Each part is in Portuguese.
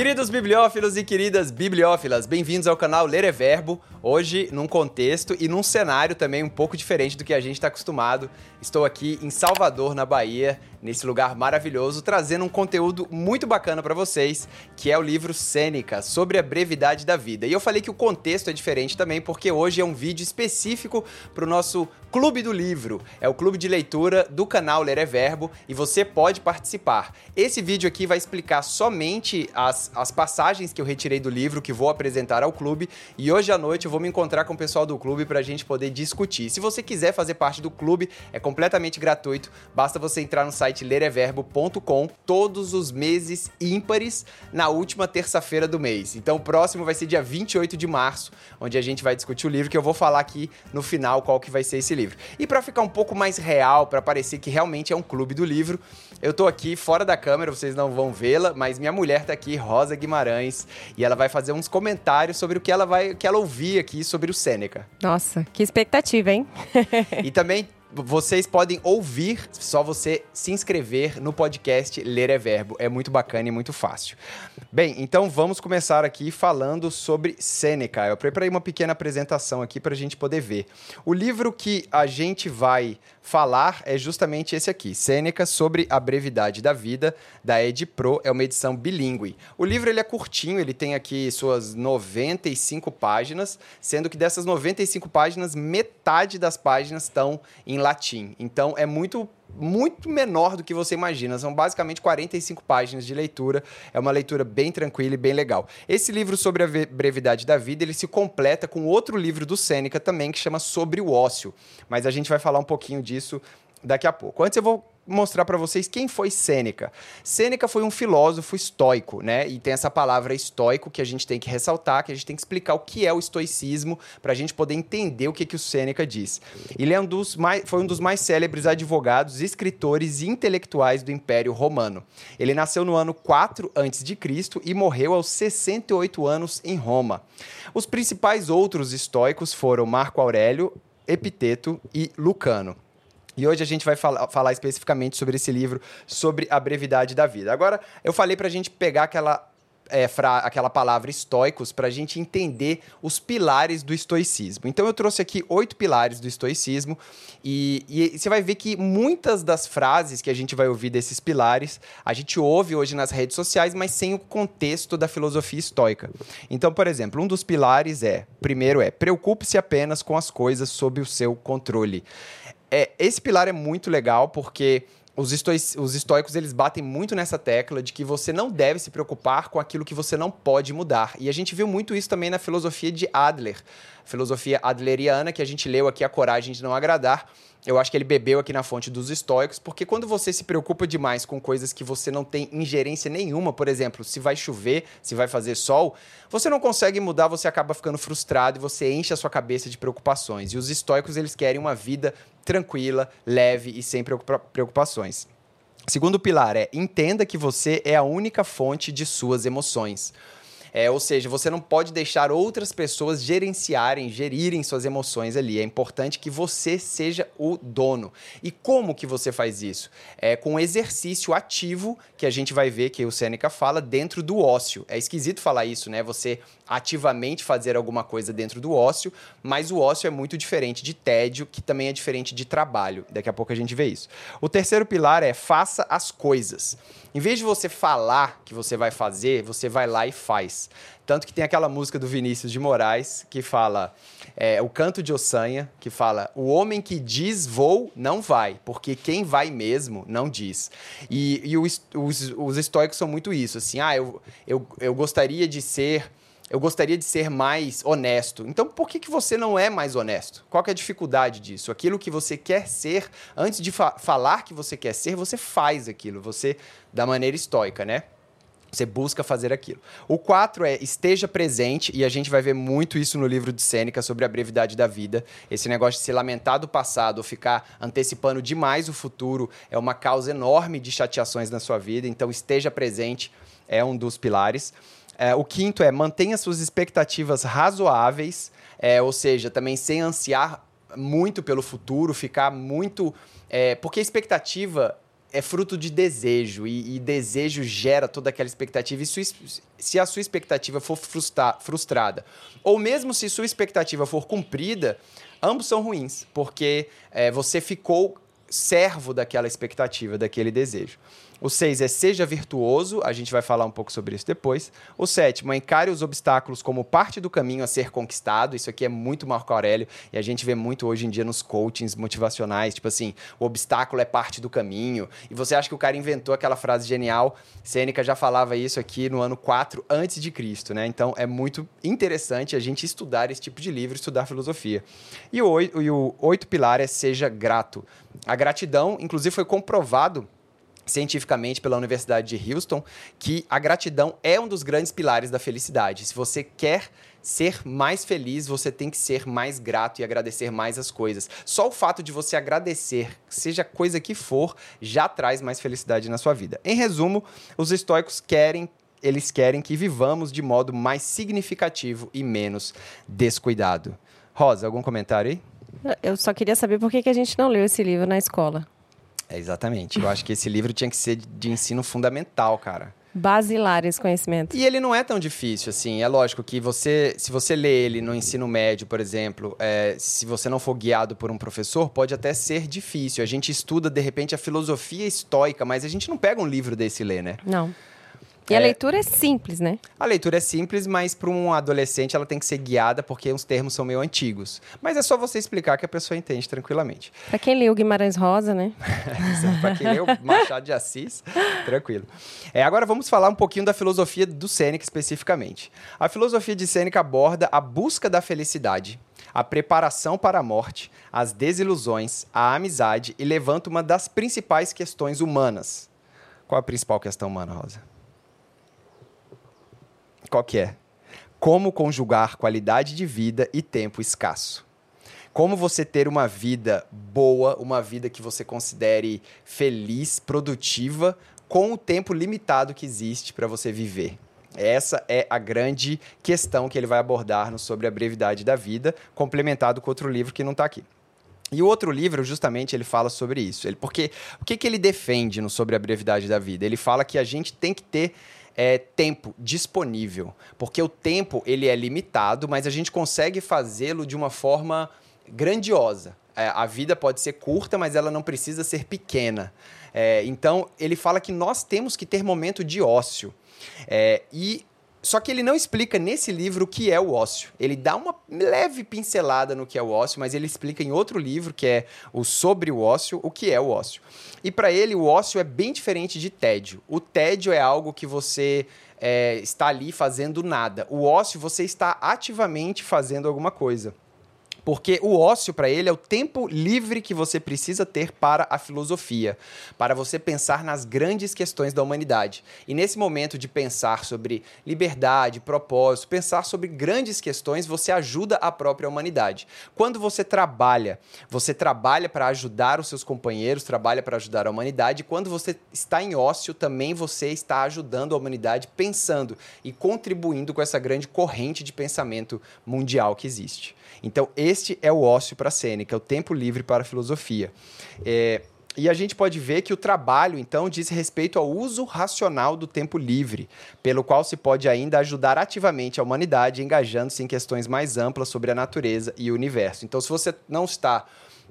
Queridos bibliófilos e queridas bibliófilas, bem-vindos ao canal Ler é Verbo. Hoje, num contexto e num cenário também um pouco diferente do que a gente está acostumado. Estou aqui em Salvador, na Bahia, nesse lugar maravilhoso, trazendo um conteúdo muito bacana para vocês, que é o livro Sêneca, sobre a brevidade da vida. E eu falei que o contexto é diferente também, porque hoje é um vídeo específico para o nosso Clube do Livro. É o clube de leitura do canal Ler é Verbo e você pode participar. Esse vídeo aqui vai explicar somente as, as passagens que eu retirei do livro, que vou apresentar ao clube, e hoje à noite eu vou me encontrar com o pessoal do clube para a gente poder discutir. Se você quiser fazer parte do clube, é completamente gratuito, basta você entrar no site site lereverbo.com todos os meses ímpares na última terça-feira do mês. Então o próximo vai ser dia 28 de março, onde a gente vai discutir o livro que eu vou falar aqui no final qual que vai ser esse livro. E para ficar um pouco mais real, para parecer que realmente é um clube do livro, eu tô aqui fora da câmera, vocês não vão vê-la, mas minha mulher tá aqui, Rosa Guimarães, e ela vai fazer uns comentários sobre o que ela vai, que ela ouvir aqui sobre o Sêneca. Nossa, que expectativa, hein? e também vocês podem ouvir, só você se inscrever no podcast Ler é Verbo. É muito bacana e muito fácil. Bem, então vamos começar aqui falando sobre Sêneca. Eu preparei uma pequena apresentação aqui para a gente poder ver. O livro que a gente vai falar é justamente esse aqui, Sêneca sobre a brevidade da vida, da Ed Pro, é uma edição bilíngue. O livro ele é curtinho, ele tem aqui suas 95 páginas, sendo que dessas 95 páginas, metade das páginas estão em latim. Então é muito muito menor do que você imagina. São basicamente 45 páginas de leitura. É uma leitura bem tranquila e bem legal. Esse livro sobre a brevidade da vida, ele se completa com outro livro do Sêneca também que chama Sobre o ócio. Mas a gente vai falar um pouquinho disso daqui a pouco. Antes eu vou mostrar para vocês quem foi Sêneca. Sêneca foi um filósofo estoico, né? E tem essa palavra estoico que a gente tem que ressaltar, que a gente tem que explicar o que é o estoicismo para a gente poder entender o que, que o Sêneca diz. Ele é um dos mais, foi um dos mais célebres advogados, escritores e intelectuais do Império Romano. Ele nasceu no ano 4 a.C. e morreu aos 68 anos em Roma. Os principais outros estoicos foram Marco Aurélio, Epiteto e Lucano. E hoje a gente vai falar, falar especificamente sobre esse livro, sobre a brevidade da vida. Agora, eu falei para a gente pegar aquela é, fra, aquela palavra estoicos para a gente entender os pilares do estoicismo. Então eu trouxe aqui oito pilares do estoicismo e, e, você vai ver que muitas das frases que a gente vai ouvir desses pilares a gente ouve hoje nas redes sociais, mas sem o contexto da filosofia estoica. Então, por exemplo, um dos pilares é, primeiro é, preocupe-se apenas com as coisas sob o seu controle. É, esse pilar é muito legal porque os, os estoicos eles batem muito nessa tecla de que você não deve se preocupar com aquilo que você não pode mudar. E a gente viu muito isso também na filosofia de Adler, filosofia adleriana, que a gente leu aqui A Coragem de Não Agradar eu acho que ele bebeu aqui na fonte dos estoicos, porque quando você se preocupa demais com coisas que você não tem ingerência nenhuma, por exemplo, se vai chover, se vai fazer sol, você não consegue mudar, você acaba ficando frustrado e você enche a sua cabeça de preocupações. E os estoicos, eles querem uma vida tranquila, leve e sem preocupações. Segundo pilar é entenda que você é a única fonte de suas emoções. É, ou seja, você não pode deixar outras pessoas gerenciarem, gerirem suas emoções ali. É importante que você seja o dono. E como que você faz isso? É com exercício ativo que a gente vai ver que o Sêneca fala dentro do ócio. É esquisito falar isso, né? Você ativamente fazer alguma coisa dentro do ócio, mas o ócio é muito diferente de tédio, que também é diferente de trabalho. Daqui a pouco a gente vê isso. O terceiro pilar é faça as coisas. Em vez de você falar que você vai fazer, você vai lá e faz. Tanto que tem aquela música do Vinícius de Moraes que fala, é, o canto de Ossanha, que fala: o homem que diz vou, não vai, porque quem vai mesmo não diz. E, e os, os, os estoicos são muito isso, assim, ah, eu, eu, eu gostaria de ser eu gostaria de ser mais honesto. Então, por que, que você não é mais honesto? Qual é a dificuldade disso? Aquilo que você quer ser, antes de fa falar que você quer ser, você faz aquilo, você, da maneira estoica, né? Você busca fazer aquilo. O 4 é esteja presente, e a gente vai ver muito isso no livro de Sêneca sobre a brevidade da vida. Esse negócio de se lamentar do passado ou ficar antecipando demais o futuro é uma causa enorme de chateações na sua vida. Então, esteja presente é um dos pilares. É, o quinto é mantenha suas expectativas razoáveis, é, ou seja, também sem ansiar muito pelo futuro, ficar muito. É, porque a expectativa é fruto de desejo e, e, desejo gera toda aquela expectativa. E se a sua expectativa for frustra, frustrada, ou mesmo se sua expectativa for cumprida, ambos são ruins, porque é, você ficou servo daquela expectativa, daquele desejo. O seis é seja virtuoso, a gente vai falar um pouco sobre isso depois. O sétimo é encare os obstáculos como parte do caminho a ser conquistado. Isso aqui é muito Marco Aurélio e a gente vê muito hoje em dia nos coachings motivacionais, tipo assim, o obstáculo é parte do caminho. E você acha que o cara inventou aquela frase genial? Sêneca já falava isso aqui no ano 4 antes de Cristo, né? Então é muito interessante a gente estudar esse tipo de livro, estudar filosofia. E o oito, e o oito pilar é seja grato. A gratidão, inclusive, foi comprovado cientificamente pela Universidade de Houston que a gratidão é um dos grandes pilares da felicidade. Se você quer ser mais feliz, você tem que ser mais grato e agradecer mais as coisas. Só o fato de você agradecer, seja coisa que for, já traz mais felicidade na sua vida. Em resumo, os estoicos querem eles querem que vivamos de modo mais significativo e menos descuidado. Rosa, algum comentário aí? Eu só queria saber por que, que a gente não leu esse livro na escola. É, exatamente. Eu acho que esse livro tinha que ser de ensino fundamental, cara. Basilar esse conhecimento. E ele não é tão difícil, assim. É lógico que você, se você lê ele no ensino médio, por exemplo, é, se você não for guiado por um professor, pode até ser difícil. A gente estuda, de repente, a filosofia estoica, mas a gente não pega um livro desse e lê, né? Não. E é, a leitura é simples, né? A leitura é simples, mas para um adolescente ela tem que ser guiada porque os termos são meio antigos. Mas é só você explicar que a pessoa entende tranquilamente. Para quem leu Guimarães Rosa, né? para quem leu Machado de Assis, tranquilo. É, agora vamos falar um pouquinho da filosofia do Sêneca especificamente. A filosofia de Sêneca aborda a busca da felicidade, a preparação para a morte, as desilusões, a amizade e levanta uma das principais questões humanas. Qual a principal questão humana, Rosa? Qual que é? Como conjugar qualidade de vida e tempo escasso. Como você ter uma vida boa, uma vida que você considere feliz, produtiva, com o tempo limitado que existe para você viver. Essa é a grande questão que ele vai abordar no sobre a brevidade da vida, complementado com outro livro que não está aqui. E o outro livro, justamente, ele fala sobre isso. Ele, porque o que, que ele defende no sobre a brevidade da vida? Ele fala que a gente tem que ter é, tempo disponível, porque o tempo ele é limitado, mas a gente consegue fazê-lo de uma forma grandiosa. É, a vida pode ser curta, mas ela não precisa ser pequena. É, então ele fala que nós temos que ter momento de ócio. É, e só que ele não explica nesse livro o que é o ócio. Ele dá uma leve pincelada no que é o ócio, mas ele explica em outro livro, que é o Sobre o Ócio, o que é o ócio. E para ele, o ócio é bem diferente de tédio. O tédio é algo que você é, está ali fazendo nada. O ócio, você está ativamente fazendo alguma coisa. Porque o ócio para ele é o tempo livre que você precisa ter para a filosofia, para você pensar nas grandes questões da humanidade. E nesse momento de pensar sobre liberdade, propósito, pensar sobre grandes questões, você ajuda a própria humanidade. Quando você trabalha, você trabalha para ajudar os seus companheiros, trabalha para ajudar a humanidade. Quando você está em ócio, também você está ajudando a humanidade pensando e contribuindo com essa grande corrente de pensamento mundial que existe. Então, este é o ócio para a Sêneca, o tempo livre para a filosofia. É, e a gente pode ver que o trabalho, então, diz respeito ao uso racional do tempo livre, pelo qual se pode ainda ajudar ativamente a humanidade, engajando-se em questões mais amplas sobre a natureza e o universo. Então, se você não está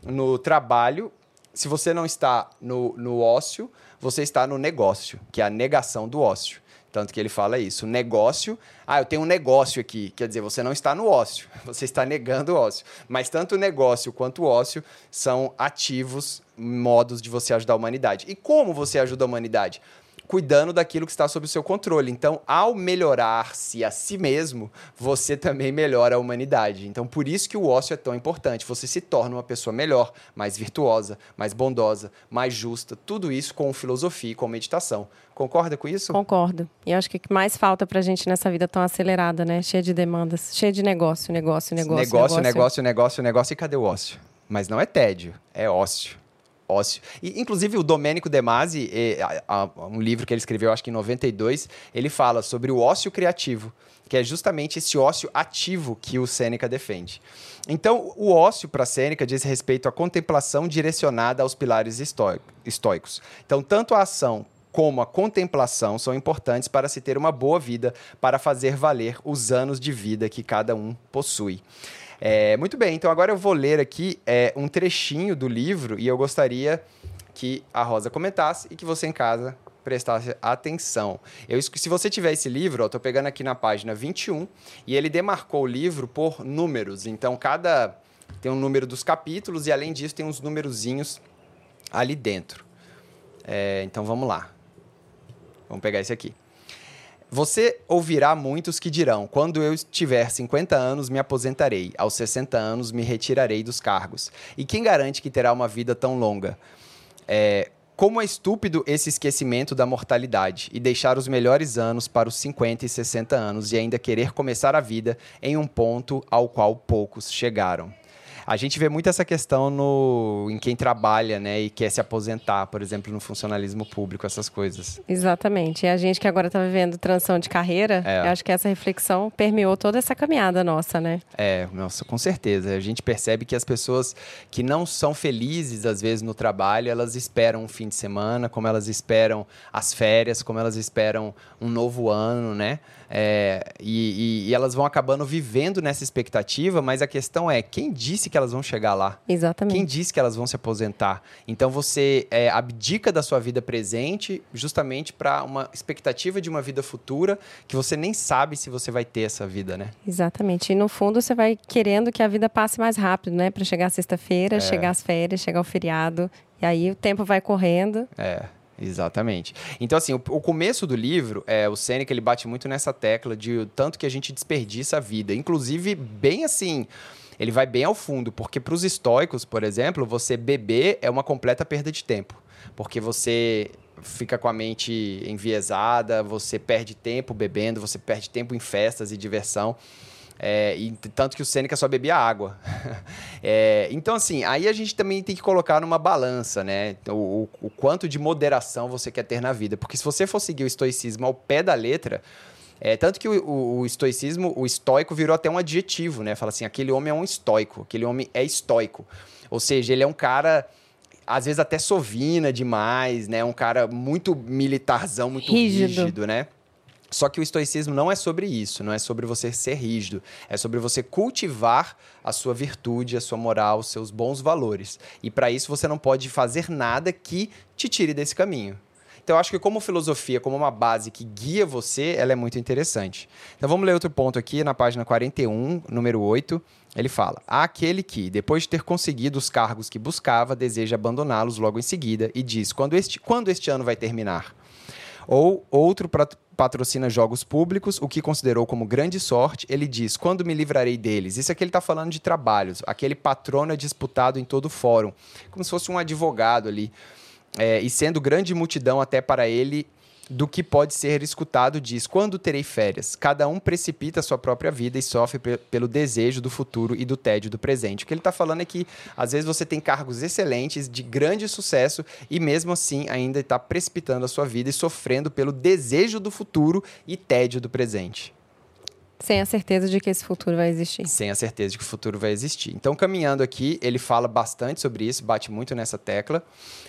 no trabalho, se você não está no, no ócio, você está no negócio, que é a negação do ócio. Tanto que ele fala isso. Negócio. Ah, eu tenho um negócio aqui. Quer dizer, você não está no ócio, você está negando o ócio. Mas tanto o negócio quanto o ócio são ativos modos de você ajudar a humanidade. E como você ajuda a humanidade? Cuidando daquilo que está sob o seu controle. Então, ao melhorar-se a si mesmo, você também melhora a humanidade. Então, por isso que o ócio é tão importante. Você se torna uma pessoa melhor, mais virtuosa, mais bondosa, mais justa. Tudo isso com filosofia e com meditação. Concorda com isso? Concordo. E acho que o que mais falta pra gente nessa vida tão acelerada, né? Cheia de demandas, cheia de negócio, negócio, negócio. Negócio, negócio, negócio, negócio, negócio. E cadê o ócio? Mas não é tédio, é ócio. Ócio. E, inclusive, o Domênico De Masi, a, um livro que ele escreveu, acho que em 92, ele fala sobre o ócio criativo, que é justamente esse ócio ativo que o Sêneca defende. Então, o ócio para Sêneca diz respeito à contemplação direcionada aos pilares estoicos. Então, tanto a ação como a contemplação são importantes para se ter uma boa vida, para fazer valer os anos de vida que cada um possui. É, muito bem, então agora eu vou ler aqui é, um trechinho do livro e eu gostaria que a Rosa comentasse e que você em casa prestasse atenção. Eu, se você tiver esse livro, tô pegando aqui na página 21 e ele demarcou o livro por números. Então, cada tem um número dos capítulos e além disso tem uns numerozinhos ali dentro. É, então vamos lá. Vamos pegar esse aqui. Você ouvirá muitos que dirão: quando eu tiver 50 anos, me aposentarei, aos 60 anos, me retirarei dos cargos. E quem garante que terá uma vida tão longa? É, como é estúpido esse esquecimento da mortalidade e deixar os melhores anos para os 50 e 60 anos e ainda querer começar a vida em um ponto ao qual poucos chegaram. A gente vê muito essa questão no, em quem trabalha, né, e quer se aposentar, por exemplo, no funcionalismo público, essas coisas. Exatamente. E a gente que agora está vivendo transição de carreira, é. acho que essa reflexão permeou toda essa caminhada nossa, né? É, nossa, com certeza. A gente percebe que as pessoas que não são felizes, às vezes, no trabalho, elas esperam um fim de semana, como elas esperam as férias, como elas esperam um novo ano, né? É, e, e, e, elas vão acabando vivendo nessa expectativa, mas a questão é quem disse que elas vão chegar lá? Exatamente. Quem disse que elas vão se aposentar? Então você é, abdica da sua vida presente justamente para uma expectativa de uma vida futura que você nem sabe se você vai ter essa vida, né? Exatamente. E no fundo você vai querendo que a vida passe mais rápido, né? Para chegar sexta-feira, é. chegar às férias, chegar o feriado. E aí o tempo vai correndo. É. Exatamente. Então, assim, o, o, começo do livro, é, o Sêneca, ele bate muito nessa tecla de tanto que a gente desperdiça a vida. Inclusive, bem assim, ele vai bem ao fundo, porque para os estoicos, por exemplo, você beber é uma completa perda de tempo. Porque você fica com a mente enviesada, você perde tempo bebendo, você perde tempo em festas e diversão. É, e tanto que o Sêneca só bebia água. é, então, assim, aí a gente também tem que colocar numa balança, né? O, o, o, quanto de moderação você quer ter na vida. Porque se você for seguir o estoicismo ao pé da letra. É, tanto que o, o, o estoicismo, o estoico virou até um adjetivo, né? Fala assim, aquele homem é um estoico, aquele homem é estoico. Ou seja, ele é um cara às vezes até sovina demais, né? Um cara muito militarzão, muito rígido, rígido né? Só que o estoicismo não é sobre isso, não é sobre você ser rígido, é sobre você cultivar a sua virtude, a sua moral, os seus bons valores. E para isso você não pode fazer nada que te tire desse caminho. Então eu acho que como filosofia, como uma base que guia você, ela é muito interessante. Então vamos ler outro ponto aqui na página 41, número 8. Ele fala: Há aquele que, depois de ter conseguido os cargos que buscava, deseja abandoná-los logo em seguida e diz: quando este, quando este ano vai terminar? Ou outro patrocina jogos públicos, o que considerou como grande sorte, ele diz: quando me livrarei deles? Isso aqui ele está falando de trabalhos. Aquele patrono é disputado em todo o fórum, como se fosse um advogado ali. É, e sendo grande multidão até para ele do que pode ser escutado diz: Quando terei férias? Cada um precipita a sua própria vida e sofre pelo desejo do futuro e do tédio do presente. O que ele está falando é que, às vezes, você tem cargos excelentes, de grande sucesso, e mesmo assim ainda está precipitando a sua vida e sofrendo pelo desejo do futuro e tédio do presente. Sem a certeza de que esse futuro vai existir. Sem a certeza de que o futuro vai existir. Então, caminhando aqui, ele fala bastante sobre isso, bate muito nessa tecla,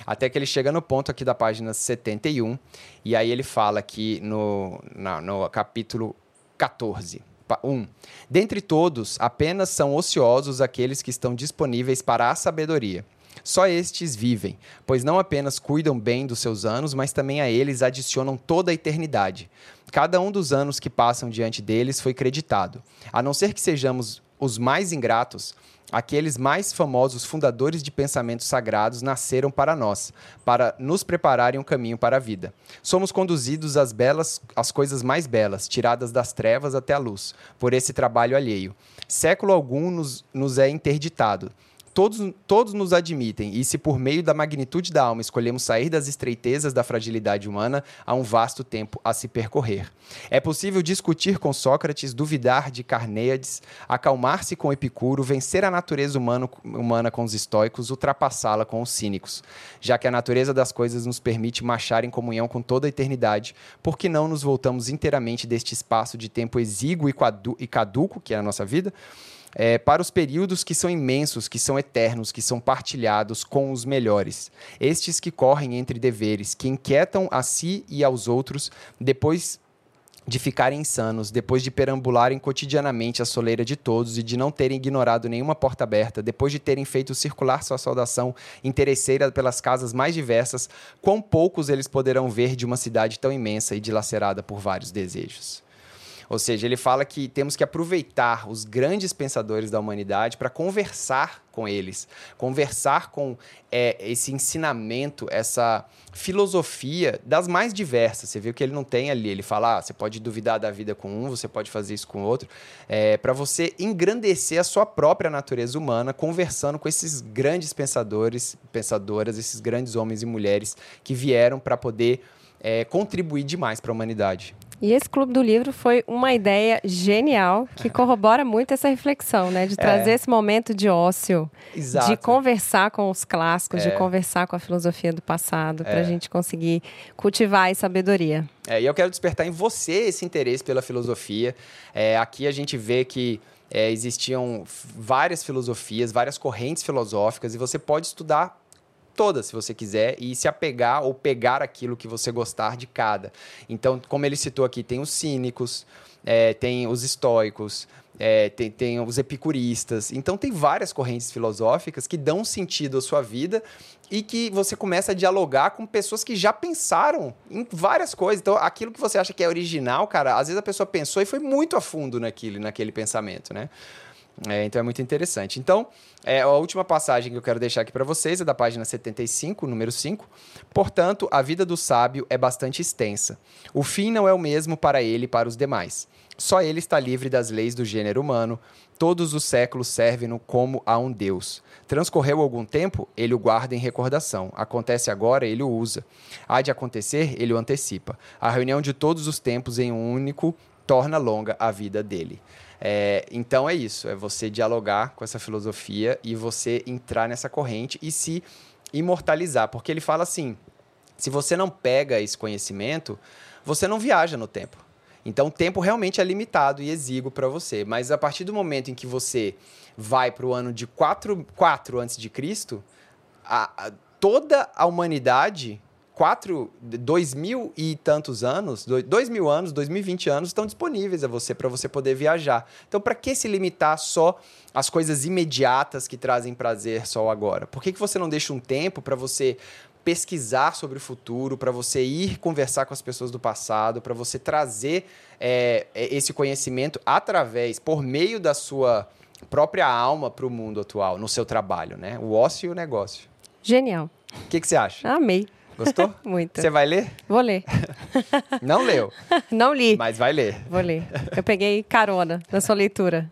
até que ele chega no ponto aqui da página 71, e aí ele fala aqui no, na, no capítulo 14. 1. Dentre todos, apenas são ociosos aqueles que estão disponíveis para a sabedoria. Só estes vivem, pois não apenas cuidam bem dos seus anos, mas também a eles adicionam toda a eternidade. Cada um dos anos que passam diante deles foi creditado. A não ser que sejamos os mais ingratos, aqueles mais famosos fundadores de pensamentos sagrados nasceram para nós, para nos prepararem um caminho para a vida. Somos conduzidos às belas, às coisas mais belas, tiradas das trevas até a luz, por esse trabalho alheio. Século algum nos, nos é interditado Todos, todos nos admitem, e se por meio da magnitude da alma escolhemos sair das estreitezas da fragilidade humana, há um vasto tempo a se percorrer. É possível discutir com Sócrates, duvidar de Carneades, acalmar-se com Epicuro, vencer a natureza humano, humana com os estoicos, ultrapassá-la com os cínicos. Já que a natureza das coisas nos permite marchar em comunhão com toda a eternidade, por que não nos voltamos inteiramente deste espaço de tempo exíguo e caduco, que é a nossa vida? É, para os períodos que são imensos, que são eternos, que são partilhados com os melhores. Estes que correm entre deveres, que inquietam a si e aos outros, depois de ficarem insanos, depois de perambularem cotidianamente a soleira de todos e de não terem ignorado nenhuma porta aberta, depois de terem feito circular sua saudação interesseira pelas casas mais diversas, quão poucos eles poderão ver de uma cidade tão imensa e dilacerada por vários desejos. Ou seja, ele fala que temos que aproveitar os grandes pensadores da humanidade para conversar com eles, conversar com é, esse ensinamento, essa filosofia das mais diversas. Você viu que ele não tem ali, ele fala, ah, você pode duvidar da vida com um, você pode fazer isso com outro, é, para você engrandecer a sua própria natureza humana, conversando com esses grandes pensadores, pensadoras, esses grandes homens e mulheres que vieram para poder é, contribuir demais para a humanidade. E esse Clube do Livro foi uma ideia genial que corrobora muito essa reflexão, né? De trazer é. esse momento de ócio, Exato. de conversar com os clássicos, é. de conversar com a filosofia do passado, para a é. gente conseguir cultivar a sabedoria. É, e eu quero despertar em você esse interesse pela filosofia. É, aqui a gente vê que é, existiam várias filosofias, várias correntes filosóficas, e você pode estudar todas, se você quiser, e se apegar ou pegar aquilo que você gostar de cada. Então, como ele citou aqui, tem os cínicos, é, tem os estoicos, é, tem, tem os epicuristas. Então, tem várias correntes filosóficas que dão sentido à sua vida e que você começa a dialogar com pessoas que já pensaram em várias coisas. Então, aquilo que você acha que é original, cara, às vezes a pessoa pensou e foi muito a fundo naquele, naquele pensamento, né? É, então é muito interessante. Então, é, a última passagem que eu quero deixar aqui para vocês é da página 75, número 5. Portanto, a vida do sábio é bastante extensa. O fim não é o mesmo para ele e para os demais. Só ele está livre das leis do gênero humano. Todos os séculos servem-no como a um Deus. Transcorreu algum tempo, ele o guarda em recordação. Acontece agora, ele o usa. Há de acontecer, ele o antecipa. A reunião de todos os tempos em um único torna longa a vida dele. É, então é isso, é você dialogar com essa filosofia e você entrar nessa corrente e se imortalizar, porque ele fala assim: se você não pega esse conhecimento, você não viaja no tempo. Então o tempo realmente é limitado e exíguo para você, mas a partir do momento em que você vai para o ano de 4, 4 antes de Cristo, toda a humanidade quatro, dois mil e tantos anos, dois, mil anos, dois mil e vinte anos estão disponíveis a você para você poder viajar. Então, para que se limitar só às coisas imediatas que trazem prazer só agora? Por que, que você não deixa um tempo para você pesquisar sobre o futuro, para você ir conversar com as pessoas do passado, para você trazer é, esse conhecimento através, por meio da sua própria alma para o mundo atual, no seu trabalho, né? O ócio e o negócio. Genial. O que, que você acha? Amei. Gostou? Muito. Você vai ler? Vou ler. Não leu? Não li. Mas vai ler. Vou ler. Eu peguei carona na sua leitura.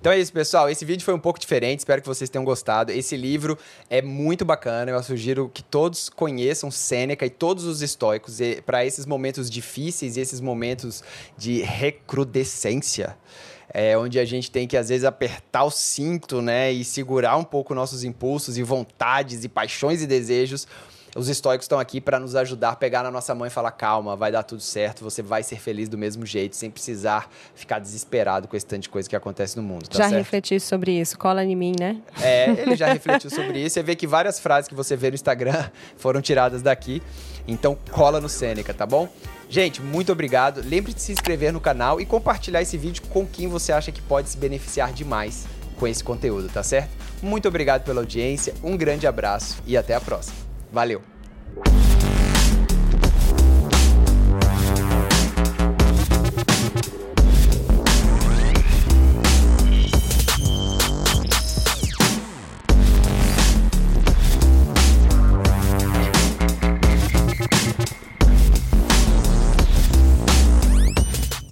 Então é isso, pessoal. Esse vídeo foi um pouco diferente. Espero que vocês tenham gostado. Esse livro é muito bacana. Eu sugiro que todos conheçam Sêneca e todos os estoicos para esses momentos difíceis e esses momentos de recrudescência. É, onde a gente tem que, às vezes, apertar o cinto, né? E segurar um pouco nossos impulsos e vontades e paixões e desejos os estoicos estão aqui para nos ajudar a pegar na nossa mão e falar: calma, vai dar tudo certo, você vai ser feliz do mesmo jeito, sem precisar ficar desesperado com esse tanto de coisa que acontece no mundo. Tá já certo? refleti sobre isso, cola em mim, né? É, ele já refletiu sobre isso. Você vê que várias frases que você vê no Instagram foram tiradas daqui. Então cola no Sêneca, tá bom? Gente, muito obrigado. Lembre de se inscrever no canal e compartilhar esse vídeo com quem você acha que pode se beneficiar demais com esse conteúdo, tá certo? Muito obrigado pela audiência, um grande abraço e até a próxima. Valeu!